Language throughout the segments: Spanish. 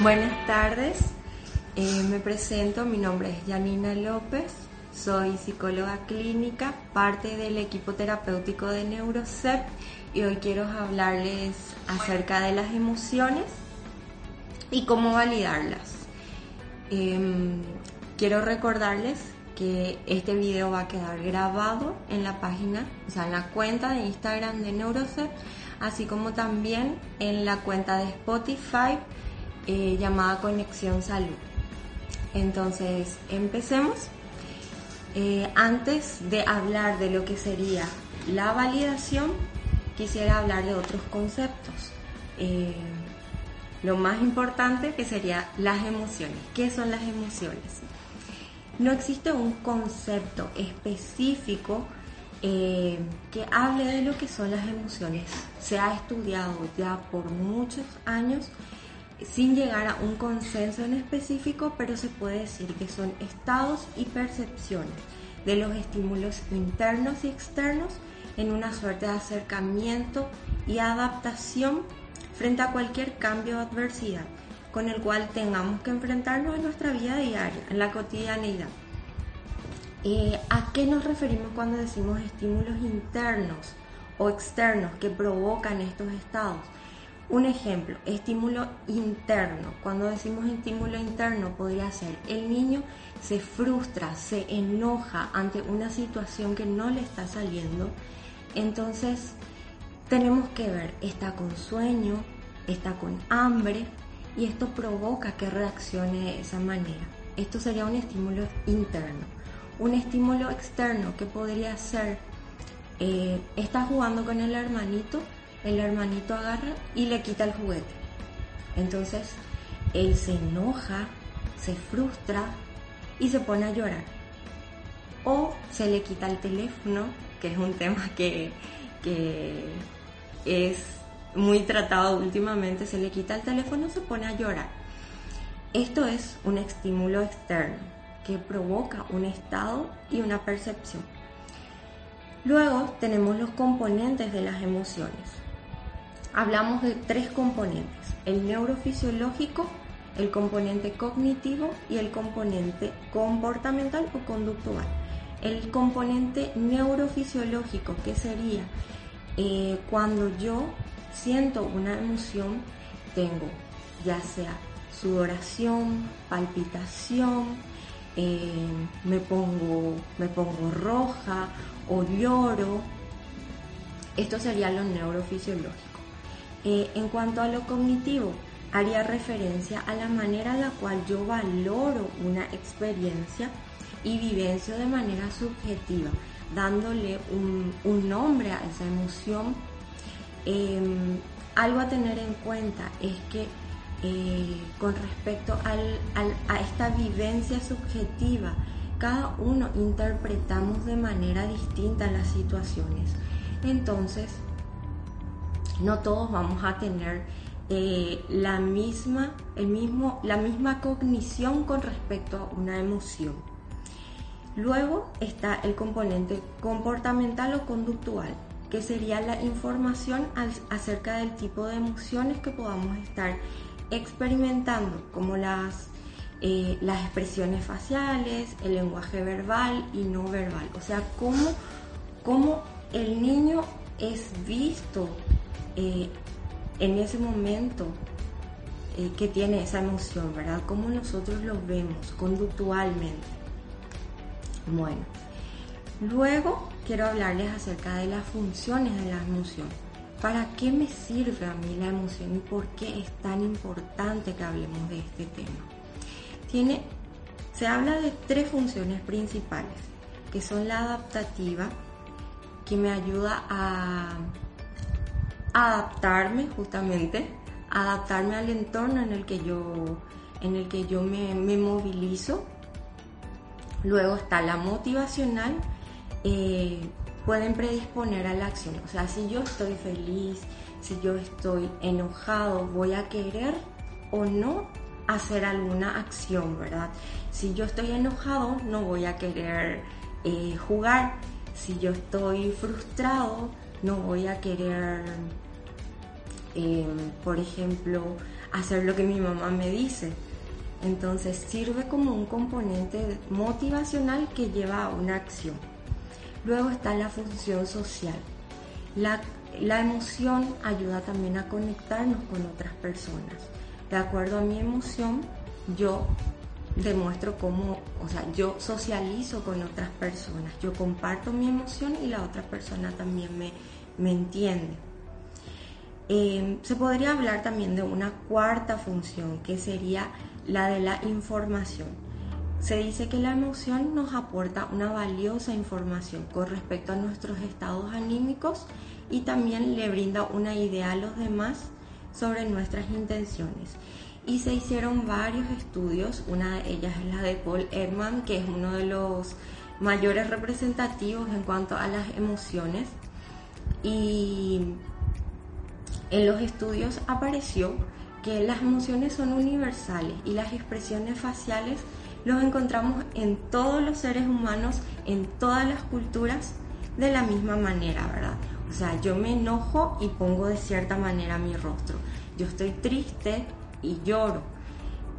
Buenas tardes, eh, me presento, mi nombre es Janina López, soy psicóloga clínica, parte del equipo terapéutico de NeuroCEP y hoy quiero hablarles acerca de las emociones y cómo validarlas. Em, quiero recordarles que este video va a quedar grabado en la página, o sea, en la cuenta de Instagram de NeuroCEP, así como también en la cuenta de Spotify eh, llamada Conexión Salud. Entonces, empecemos. Eh, antes de hablar de lo que sería la validación, quisiera hablar de otros conceptos. Eh, lo más importante que sería las emociones. ¿Qué son las emociones? No existe un concepto específico que hable de lo que son las emociones. Se ha estudiado ya por muchos años sin llegar a un consenso en específico, pero se puede decir que son estados y percepciones de los estímulos internos y externos en una suerte de acercamiento y adaptación frente a cualquier cambio o adversidad con el cual tengamos que enfrentarnos en nuestra vida diaria, en la cotidianeidad. Eh, ¿A qué nos referimos cuando decimos estímulos internos o externos que provocan estos estados? Un ejemplo, estímulo interno. Cuando decimos estímulo interno podría ser el niño se frustra, se enoja ante una situación que no le está saliendo. Entonces tenemos que ver, está con sueño, está con hambre y esto provoca que reaccione de esa manera. Esto sería un estímulo interno. Un estímulo externo que podría ser, eh, está jugando con el hermanito el hermanito agarra y le quita el juguete. Entonces, él se enoja, se frustra y se pone a llorar. O se le quita el teléfono, que es un tema que, es muy tratado últimamente, se le quita el teléfono, se pone a llorar. Esto es un estímulo externo que provoca un estado y una percepción. Luego tenemos los componentes de las emociones hablamos de tres componentes, el neurofisiológico, el componente cognitivo y el componente comportamental o conductual. El componente neurofisiológico, que sería eh, cuando yo siento una emoción, tengo ya sea sudoración, palpitación, eh, me, pongo, me pongo roja o lloro. Esto sería lo neurofisiológico. Eh, en cuanto a lo cognitivo, haría referencia a la manera en la cual yo valoro una experiencia y vivencio de manera subjetiva, dándole un, nombre a esa emoción. Em, algo a tener en cuenta es que eh, con respecto a esta vivencia subjetiva, cada uno interpretamos de manera distinta las situaciones. Entonces, no todos vamos a tener eh, la, misma, el mismo, la misma cognición con respecto a una emoción. Luego está el componente comportamental o conductual, que sería la información acerca del tipo de emociones que podamos estar experimentando, como las, eh, las expresiones faciales, el lenguaje verbal y no verbal. O sea, cómo, cómo el niño es visto eh, en ese momento eh, que tiene esa emoción, ¿verdad? Cómo nosotros lo vemos conductualmente. Bueno, luego quiero hablarles acerca de las funciones de la emoción. ¿Para qué me sirve a mí la emoción y por qué es tan importante que hablemos de este tema? Tiene, se habla de tres funciones principales, que son la adaptativa, que me ayuda a adaptarme justamente, adaptarme al entorno en el que yo, en el que yo me, movilizo. Luego está la motivacional, eh, pueden predisponer a la acción. O sea, si yo estoy feliz, si yo estoy enojado, voy a querer o no hacer alguna acción, ¿verdad? Si yo estoy enojado, no voy a querer eh, jugar. Si yo estoy frustrado, no voy a querer Em, por ejemplo, hacer lo que mi mamá me dice. Entonces sirve como un componente motivacional que lleva a una acción. Luego está la función social. La, la emoción ayuda también a conectarnos con otras personas. De acuerdo a mi emoción, yo demuestro cómo, o sea, yo socializo con otras personas, yo comparto mi emoción y la otra persona también me, me entiende. Em, se podría hablar también de una cuarta función que sería la de la información. Se dice que la emoción nos aporta una valiosa información con respecto a nuestros estados anímicos y también le brinda una idea a los demás sobre nuestras intenciones. Y se hicieron varios estudios, una de ellas es la de Paul Ekman, que es uno de los mayores representativos en cuanto a las emociones. Y en los estudios apareció que las emociones son universales y las expresiones faciales los encontramos en todos los seres humanos, en todas las culturas, de la misma manera, ¿verdad? O sea, yo me enojo y pongo de cierta manera mi rostro. Yo estoy triste y lloro.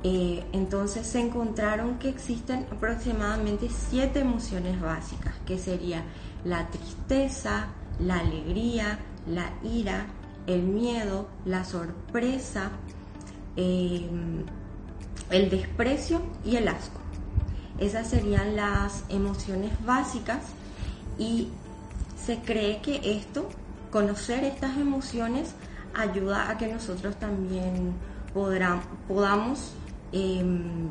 Eh, entonces se encontraron que existen aproximadamente siete emociones básicas, que sería la tristeza, la alegría, la ira, el miedo, la sorpresa, em, el desprecio y el asco. Esas serían las emociones básicas y se cree que esto, conocer estas emociones, ayuda a que nosotros también podamos em,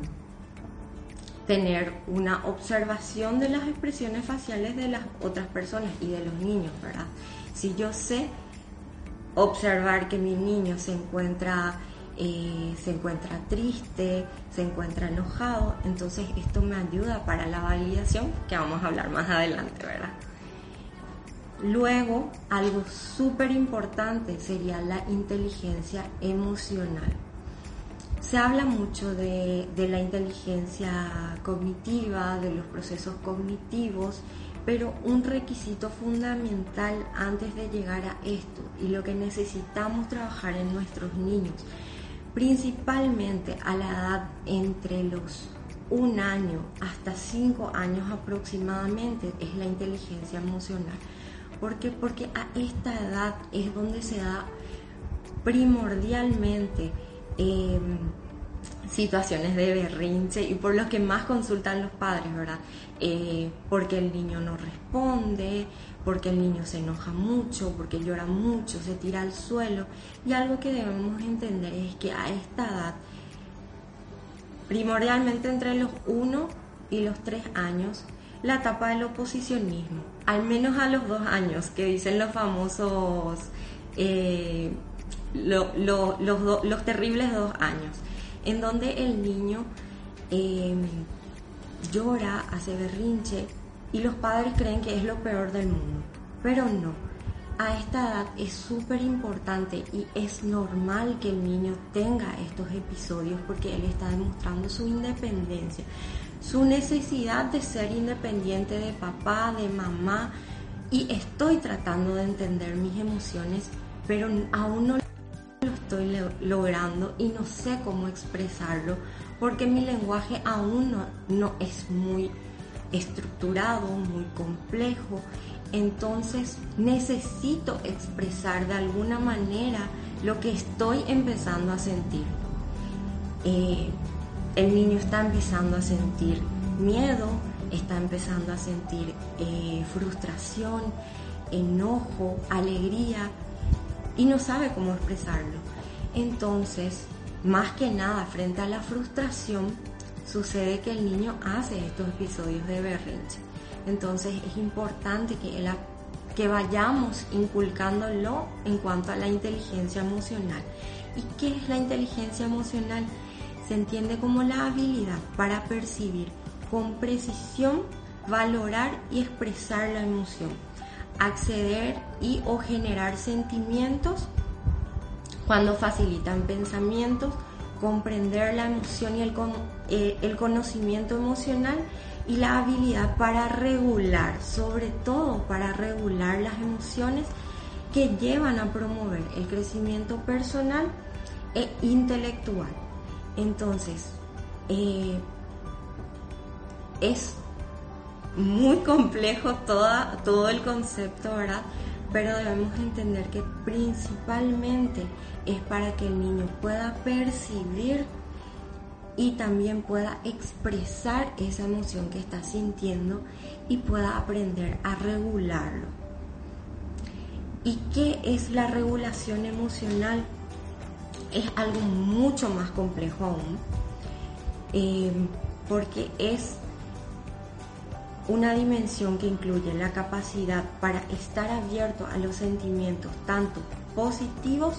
tener una observación de las expresiones faciales de las otras personas y de los niños, ¿verdad? Si yo sé observar que mi niño se encuentra, eh, se encuentra triste, se encuentra enojado, entonces esto me ayuda para la validación que vamos a hablar más adelante, ¿verdad? Luego, algo súper importante sería la inteligencia emocional. Se habla mucho de, de, la inteligencia cognitiva, de los procesos cognitivos pero un requisito fundamental antes de llegar a esto y lo que necesitamos trabajar en nuestros niños, principalmente a la edad entre los un año hasta cinco años aproximadamente, es la inteligencia emocional. ¿Por qué? Porque a esta edad es donde se da primordialmente em, situaciones de berrinche y por los que más consultan los padres, ¿verdad? Eh, porque el niño no responde, porque el niño se enoja mucho, porque llora mucho, se tira al suelo. Y algo que debemos entender es que a esta edad, primordialmente entre los 1 y los 3 años, la etapa del oposicionismo, al menos a los 2 años, que dicen los famosos, eh, los, los terribles 2 años, en donde el niño... Eh, llora, hace berrinche y los padres creen que es lo peor del mundo. Pero no, a esta edad es súper importante y es normal que el niño tenga estos episodios porque él está demostrando su independencia, su necesidad de ser independiente de papá, de mamá y estoy tratando de entender mis emociones, pero aún no lo estoy logrando y no sé cómo expresarlo porque mi lenguaje aún no, es muy estructurado, muy complejo. Entonces necesito expresar de alguna manera lo que estoy empezando a sentir. Eh, el niño está empezando a sentir miedo, está empezando a sentir eh, frustración, enojo, alegría y no sabe cómo expresarlo. Entonces más que nada, frente a la frustración, sucede que el niño hace estos episodios de berrinche. Entonces es importante que, que vayamos inculcándolo en cuanto a la inteligencia emocional. ¿Y qué es la inteligencia emocional? Se entiende como la habilidad para percibir con precisión, valorar y expresar la emoción, acceder y o generar sentimientos cuando facilitan pensamientos, comprender la emoción y el, eh, el conocimiento emocional y la habilidad para regular, sobre todo para regular las emociones que llevan a promover el crecimiento personal e intelectual. Entonces, eh, es muy complejo todo el concepto, ¿verdad? Pero debemos entender que principalmente es para que el niño pueda percibir y también pueda expresar esa emoción que está sintiendo y pueda aprender a regularlo. ¿Y qué es la regulación emocional? Es algo mucho más complejo aún, eh, porque es una dimensión que incluye la capacidad para estar abierto a los sentimientos tanto positivos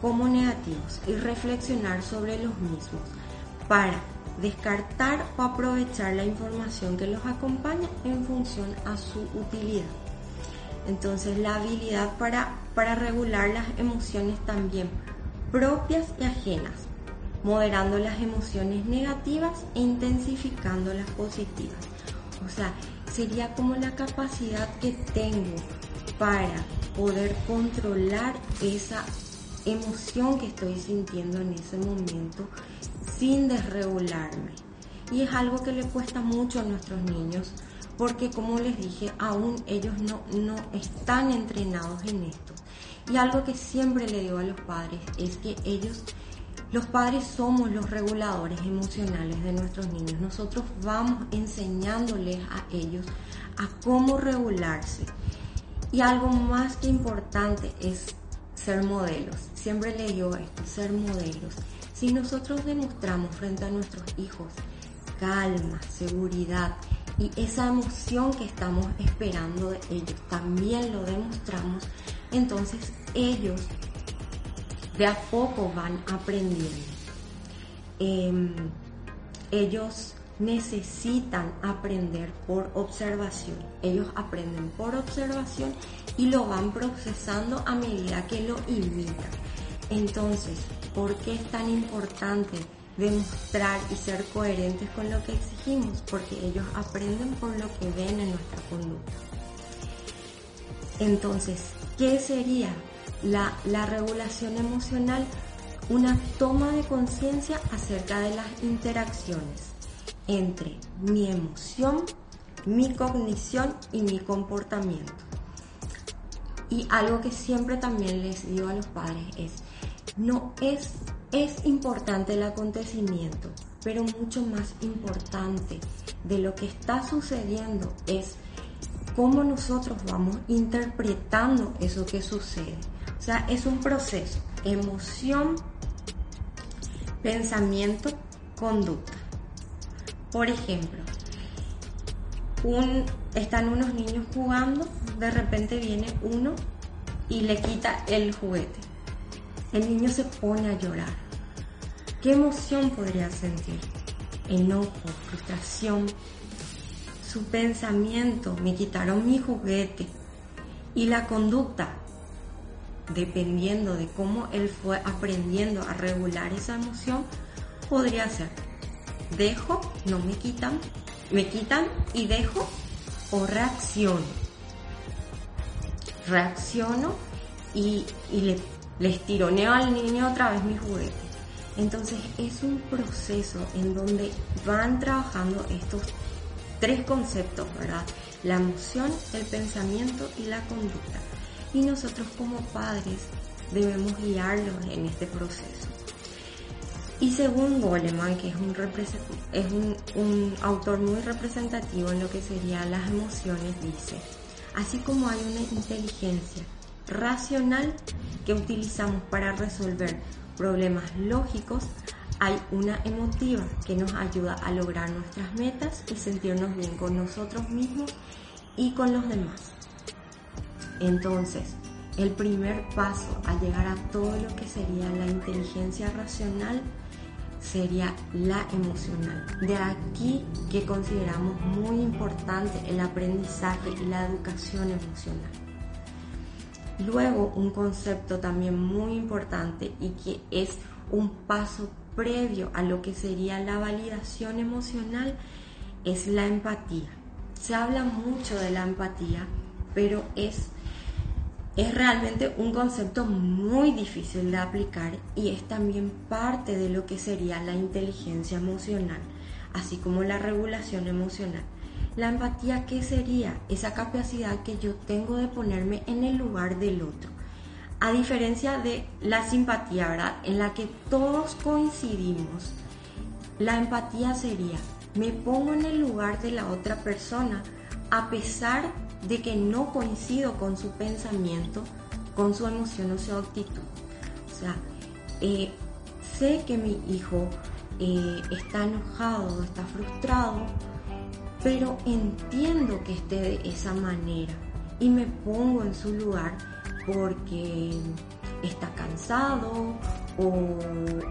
como negativos y reflexionar sobre los mismos para descartar o aprovechar la información que los acompaña en función a su utilidad. Entonces la habilidad para, para regular las emociones también propias y ajenas, moderando las emociones negativas e intensificando las positivas. O sea, sería como la capacidad que tengo para poder controlar esa emoción que estoy sintiendo en ese momento sin desregularme. Y es algo que le cuesta mucho a nuestros niños porque como les dije, aún ellos no, no están entrenados en esto. Y algo que siempre le digo a los padres es que ellos, los padres somos los reguladores emocionales de nuestros niños. Nosotros vamos enseñándoles a ellos a cómo regularse. Y algo más que importante es ser modelos. Siempre le digo esto, ser modelos. Si nosotros demostramos frente a nuestros hijos calma, seguridad y esa emoción que estamos esperando de ellos, también lo demostramos, entonces ellos de a poco van aprendiendo. Em, ellos necesitan aprender por observación. Ellos aprenden por observación y lo van procesando a medida que lo imitan. Entonces, ¿por qué es tan importante demostrar y ser coherentes con lo que exigimos? Porque ellos aprenden por lo que ven en nuestra conducta. Entonces, ¿qué sería la, la regulación emocional? Una toma de conciencia acerca de las interacciones entre mi emoción, mi cognición y mi comportamiento. Y algo que siempre también les digo a los padres es, no es, es importante el acontecimiento, pero mucho más importante de lo que está sucediendo es cómo nosotros vamos interpretando eso que sucede. O sea, es un proceso, emoción, pensamiento, conducta. Por ejemplo, están unos niños jugando, de repente viene uno y le quita el juguete. El niño se pone a llorar. ¿Qué emoción podría sentir? Enojo, frustración. Su pensamiento, me quitaron mi juguete. Y la conducta, dependiendo de cómo él fue aprendiendo a regular esa emoción, podría ser dejo, no me quitan, me quitan y dejo o reacciono. Reacciono y, le, les tironeo al niño otra vez mi juguete. Entonces es un proceso en donde van trabajando estos tres conceptos, ¿verdad? La emoción, el pensamiento y la conducta. Y nosotros como padres debemos guiarlos en este proceso. Y según Goleman, que es, un, un, autor muy representativo en lo que serían las emociones, dice, así como hay una inteligencia racional que utilizamos para resolver problemas lógicos, hay una emotiva que nos ayuda a lograr nuestras metas y sentirnos bien con nosotros mismos y con los demás. Entonces, el primer paso a llegar a todo lo que sería la inteligencia racional sería la emocional. De aquí que consideramos muy importante el aprendizaje y la educación emocional. Luego, un concepto también muy importante y que es un paso previo a lo que sería la validación emocional es la empatía. Se habla mucho de la empatía, pero es es realmente un concepto muy difícil de aplicar y es también parte de lo que sería la inteligencia emocional, así como la regulación emocional. La empatía, ¿qué sería? Esa capacidad que yo tengo de ponerme en el lugar del otro. A diferencia de la simpatía, ¿verdad? En la que todos coincidimos, la empatía sería, me pongo en el lugar de la otra persona a pesar de que no coincido con su pensamiento, con su emoción o su actitud. O sea, eh, sé que mi hijo eh, está enojado, está frustrado, pero entiendo que esté de esa manera y me pongo en su lugar porque está cansado o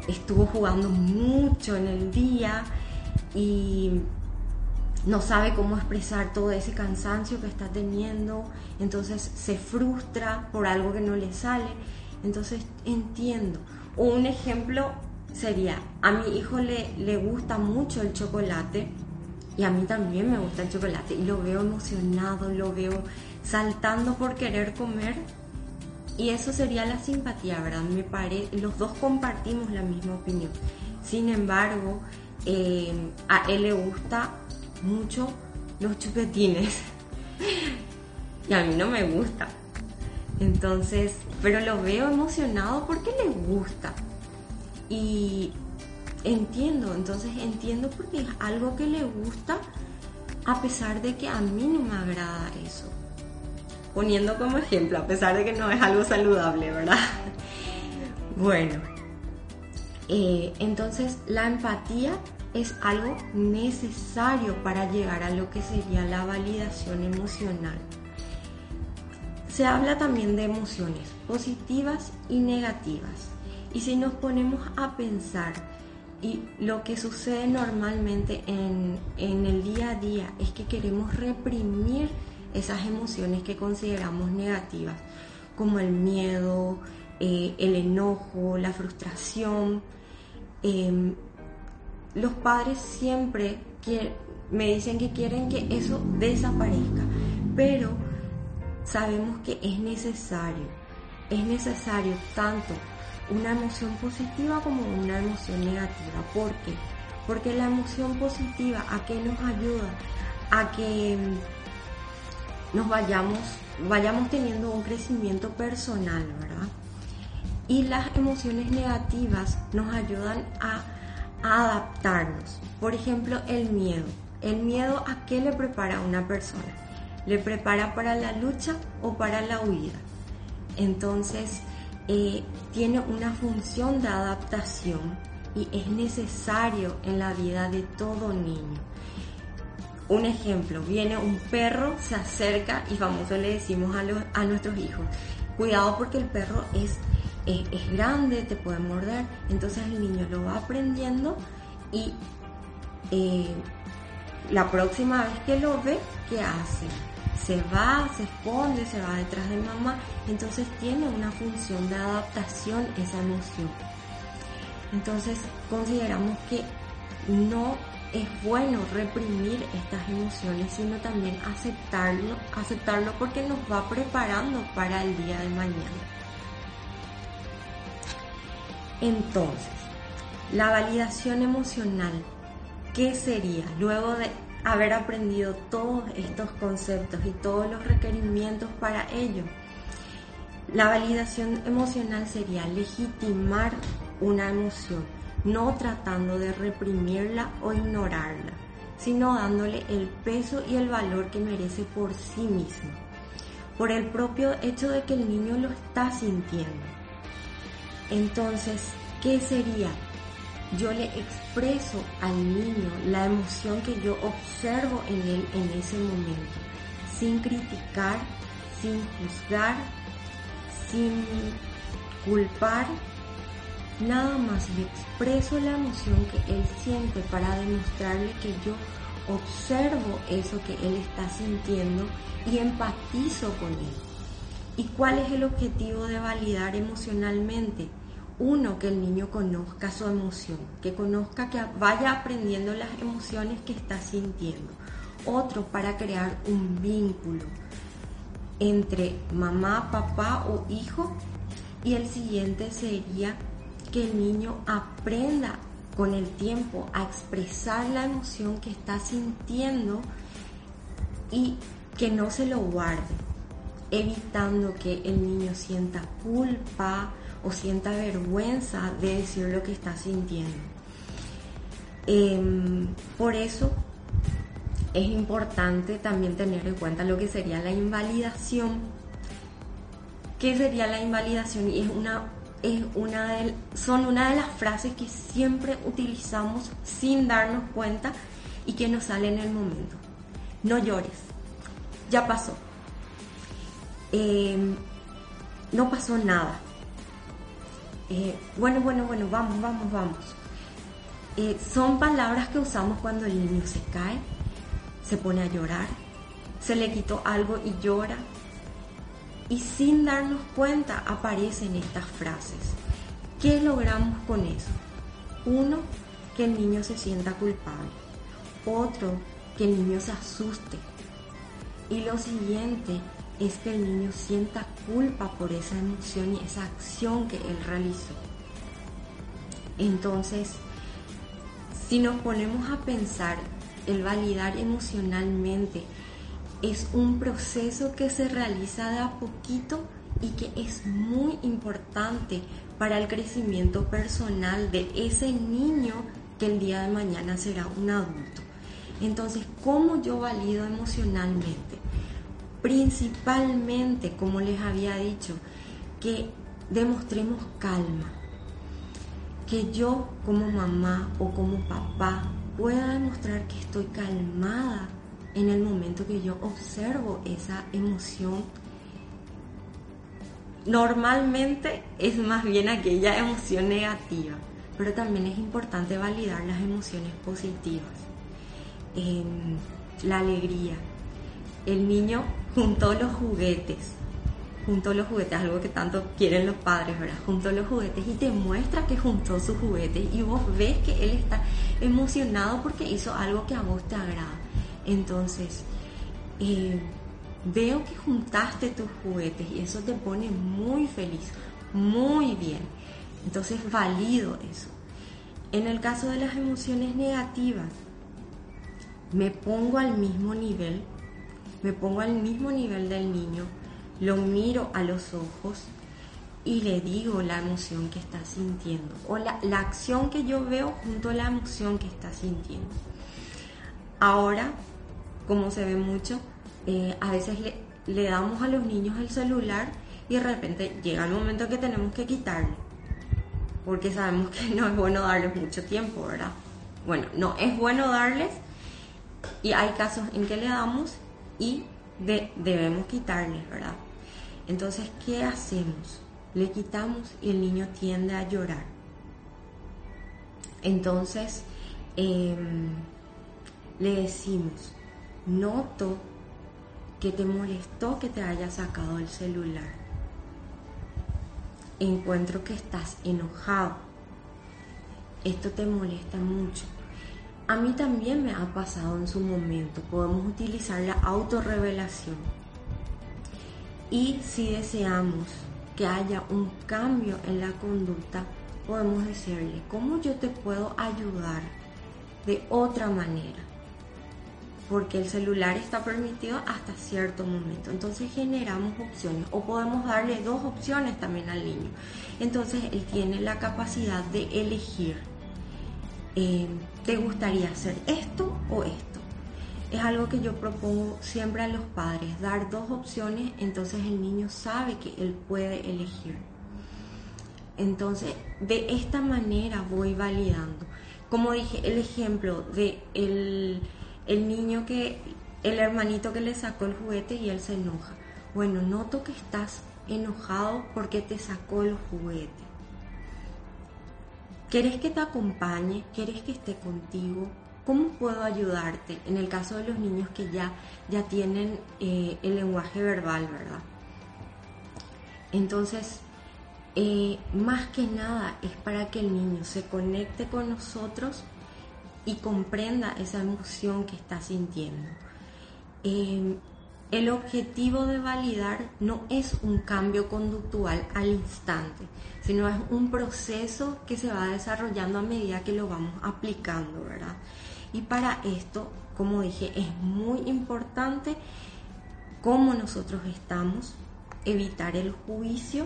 estuvo jugando mucho en el día y no sabe cómo expresar todo ese cansancio que está teniendo, entonces se frustra por algo que no le sale, entonces entiendo. Un ejemplo sería, a mi hijo le, le gusta mucho el chocolate y a mí también me gusta el chocolate y lo veo emocionado, lo veo saltando por querer comer y eso sería la simpatía, ¿verdad? Me pare... Los dos compartimos la misma opinión. Sin embargo, eh, a él le gusta mucho los chupetines. y a mí no me gusta. Entonces, pero lo veo emocionado porque le gusta. Y entiendo, entonces entiendo porque es algo que le gusta a pesar de que a mí no me agrada eso. Poniendo como ejemplo, a pesar de que no es algo saludable, ¿verdad? Bueno, eh, entonces la empatía es algo necesario para llegar a lo que sería la validación emocional. Se habla también de emociones positivas y negativas. Y si nos ponemos a pensar y lo que sucede normalmente en, el día a día es que queremos reprimir esas emociones que consideramos negativas, como el miedo, eh, el enojo, la frustración. Em, los padres siempre me dicen que quieren que eso desaparezca, pero sabemos que es necesario, es necesario tanto una emoción positiva como una emoción negativa. ¿Por qué? Porque la emoción positiva a qué nos ayuda a que nos vayamos, vayamos teniendo un crecimiento personal, ¿verdad? Y las emociones negativas nos ayudan a adaptarnos. Por ejemplo, el miedo. ¿El miedo a qué le prepara una persona? ¿Le prepara para la lucha o para la huida? Entonces, eh, tiene una función de adaptación y es necesario en la vida de todo niño. Un ejemplo, viene un perro, se acerca y famoso le decimos a, los, a nuestros hijos, cuidado porque el perro es es, grande, te puede morder, entonces el niño lo va aprendiendo y eh, la próxima vez que lo ve, ¿qué hace? Se va, se esconde, se va detrás de mamá, entonces tiene una función de adaptación esa emoción. Entonces consideramos que no es bueno reprimir estas emociones, sino también aceptarlo, aceptarlo porque nos va preparando para el día de mañana. Entonces, la validación emocional, ¿qué sería? Luego de haber aprendido todos estos conceptos y todos los requerimientos para ello, la validación emocional sería legitimar una emoción, no tratando de reprimirla o ignorarla, sino dándole el peso y el valor que merece por sí mismo, por el propio hecho de que el niño lo está sintiendo. Entonces, ¿qué sería? Yo le expreso al niño la emoción que yo observo en él en ese momento, sin criticar, sin juzgar, sin culpar, nada más le expreso la emoción que él siente para demostrarle que yo observo eso que él está sintiendo y empatizo con él. ¿Y cuál es el objetivo de validar emocionalmente? Uno, que el niño conozca su emoción, que conozca, que vaya aprendiendo las emociones que está sintiendo. Otro, para crear un vínculo. entre mamá, papá o hijo. Y el siguiente sería que el niño aprenda con el tiempo a expresar la emoción que está sintiendo y que no se lo guarde, evitando que el niño sienta culpa o sienta vergüenza de decir lo que está sintiendo. Em, por eso es importante también tener en cuenta lo que sería la invalidación. ¿Qué sería la invalidación? Y es una, es una de, son una de las frases que siempre utilizamos sin darnos cuenta y que nos sale en el momento. No llores, ya pasó. Em, no pasó nada. Eh, bueno, bueno, bueno, vamos, vamos, vamos. Eh, son palabras que usamos cuando el niño se cae, se pone a llorar, se le quitó algo y llora. Y sin darnos cuenta aparecen estas frases. ¿Qué logramos con eso? Uno, que el niño se sienta culpable. Otro, que el niño se asuste. Y lo siguiente es que el niño sienta culpa por esa emoción y esa acción que él realizó. Entonces, si nos ponemos a pensar, el validar emocionalmente es un proceso que se realiza de a poquito y que es muy importante para el crecimiento personal de ese niño que el día de mañana será un adulto. Entonces, ¿cómo yo valido emocionalmente? Principalmente, como les había dicho, que demostremos calma. Que yo como mamá o como papá pueda demostrar que estoy calmada en el momento que yo observo esa emoción. Normalmente es más bien aquella emoción negativa, pero también es importante validar las emociones positivas. Em, la alegría. El niño juntó los juguetes, juntó los juguetes, algo que tanto quieren los padres, ¿verdad? Juntó los juguetes y te muestra que juntó sus juguetes y vos ves que él está emocionado porque hizo algo que a vos te agrada. Entonces, eh, veo que juntaste tus juguetes y eso te pone muy feliz, muy bien. Entonces, valido eso. En el caso de las emociones negativas, me pongo al mismo nivel, me pongo al mismo nivel del niño, lo miro a los ojos y le digo la emoción que está sintiendo o la, acción que yo veo junto a la emoción que está sintiendo. Ahora, como se ve mucho, eh, a veces le, le damos a los niños el celular y de repente llega el momento que tenemos que quitarle, porque sabemos que no es bueno darles mucho tiempo, ¿verdad? Bueno, no es bueno darles y hay casos en que le damos y debemos quitarles, ¿verdad? Entonces, ¿qué hacemos? Le quitamos y el niño tiende a llorar. Entonces, em, le decimos, noto que te molestó que te haya sacado el celular. Encuentro que estás enojado. Esto te molesta mucho. A mí también me ha pasado en su momento. Podemos utilizar la autorrevelación. Y si deseamos que haya un cambio en la conducta, podemos decirle, ¿cómo yo te puedo ayudar de otra manera? Porque el celular está permitido hasta cierto momento. Entonces generamos opciones o podemos darle dos opciones también al niño. Entonces él tiene la capacidad de elegir eh, ¿te gustaría hacer esto o esto? Es algo que yo propongo siempre a los padres, dar dos opciones, entonces el niño sabe que él puede elegir. Entonces, de esta manera voy validando. Como dije, el ejemplo de el, el niño que, el hermanito que le sacó el juguete y él se enoja. Bueno, noto que estás enojado porque te sacó el juguete ¿Querés que te acompañe? ¿Querés que esté contigo? ¿Cómo puedo ayudarte? En el caso de los niños que ya, ya tienen eh, el lenguaje verbal, ¿verdad? Entonces, eh, más que nada es para que el niño se conecte con nosotros y comprenda esa emoción que está sintiendo. Em, el objetivo de validar no es un cambio conductual al instante, sino es un proceso que se va desarrollando a medida que lo vamos aplicando, ¿verdad? Y para esto, como dije, es muy importante cómo nosotros estamos, evitar el juicio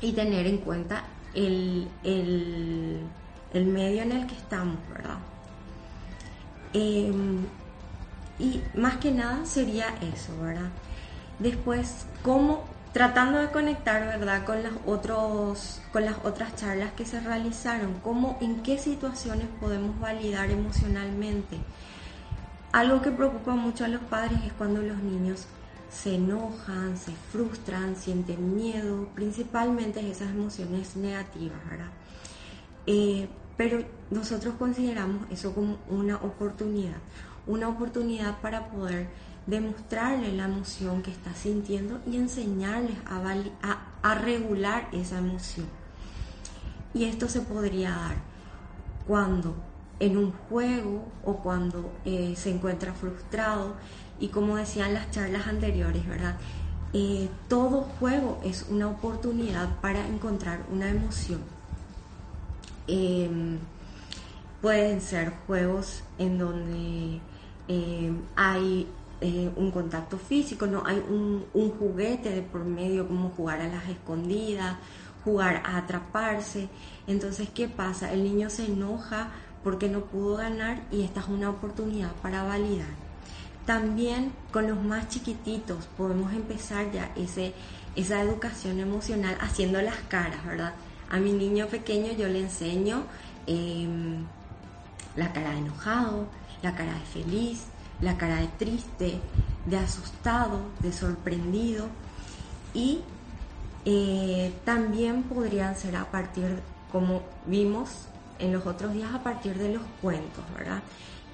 y tener en cuenta el, medio en el que estamos, ¿verdad? Em, y más que nada sería eso, ¿verdad? Después, cómo tratando de conectar, ¿verdad? Con las otros con las otras charlas que se realizaron, cómo en qué situaciones podemos validar emocionalmente. Algo que preocupa mucho a los padres es cuando los niños se enojan, se frustran, sienten miedo, principalmente esas emociones negativas, ¿verdad? Eh, pero nosotros consideramos eso como una oportunidad, una oportunidad para poder demostrarle la emoción que está sintiendo y enseñarles a, regular esa emoción. Y esto se podría dar cuando en un juego o cuando eh, se encuentra frustrado y como decían las charlas anteriores, ¿verdad? Eh, todo juego es una oportunidad para encontrar una emoción. Em, pueden ser juegos en donde em, hay eh, un contacto físico, no hay un, juguete de por medio como jugar a las escondidas, jugar a atraparse. Entonces, ¿qué pasa? El niño se enoja porque no pudo ganar y esta es una oportunidad para validar. También con los más chiquititos podemos empezar ya ese, esa educación emocional haciendo las caras, ¿verdad? A mi niño pequeño yo le enseño em, la cara de enojado, la cara de feliz, la cara de triste, de asustado, de sorprendido y eh, también podrían ser a partir, como vimos en los otros días, a partir de los cuentos, ¿verdad?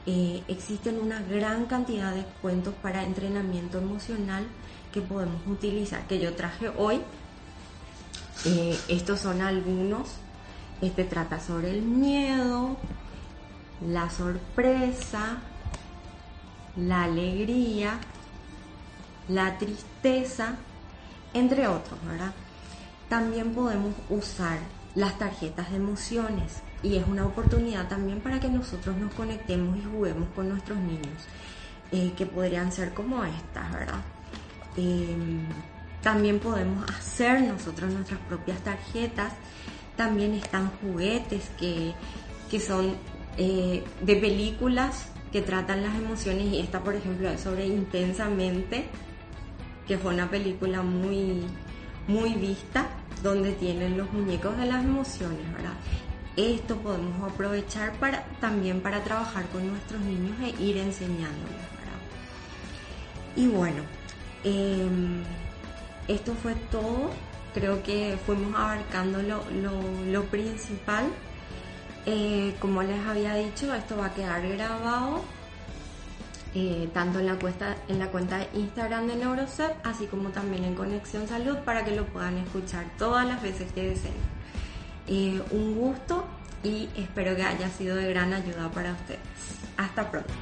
Eh, existen una gran cantidad de cuentos para entrenamiento emocional que podemos utilizar, que yo traje hoy. Eh, estos son algunos. Este trata sobre el miedo, la sorpresa, la alegría, la tristeza, entre otros, ¿verdad? También podemos usar las tarjetas de emociones y es una oportunidad también para que nosotros nos conectemos y juguemos con nuestros niños, eh, que podrían ser como estas, ¿verdad? Em, también podemos hacer nosotros nuestras propias tarjetas. También están juguetes que, son eh, de películas que tratan las emociones y esta por ejemplo es sobre Intensamente, que fue una película muy, muy vista, donde tienen los muñecos de las emociones, ¿verdad? Esto podemos aprovechar para, también para trabajar con nuestros niños e ir enseñándoles. Y bueno, em, esto fue todo. Creo que fuimos abarcando lo, lo principal. Eh, como les había dicho, esto va a quedar grabado eh, tanto en la, cuenta, en la cuenta de Instagram de Neurocep, así como también en Conexión Salud, para que lo puedan escuchar todas las veces que deseen. Eh, un gusto y espero que haya sido de gran ayuda para ustedes. Hasta pronto.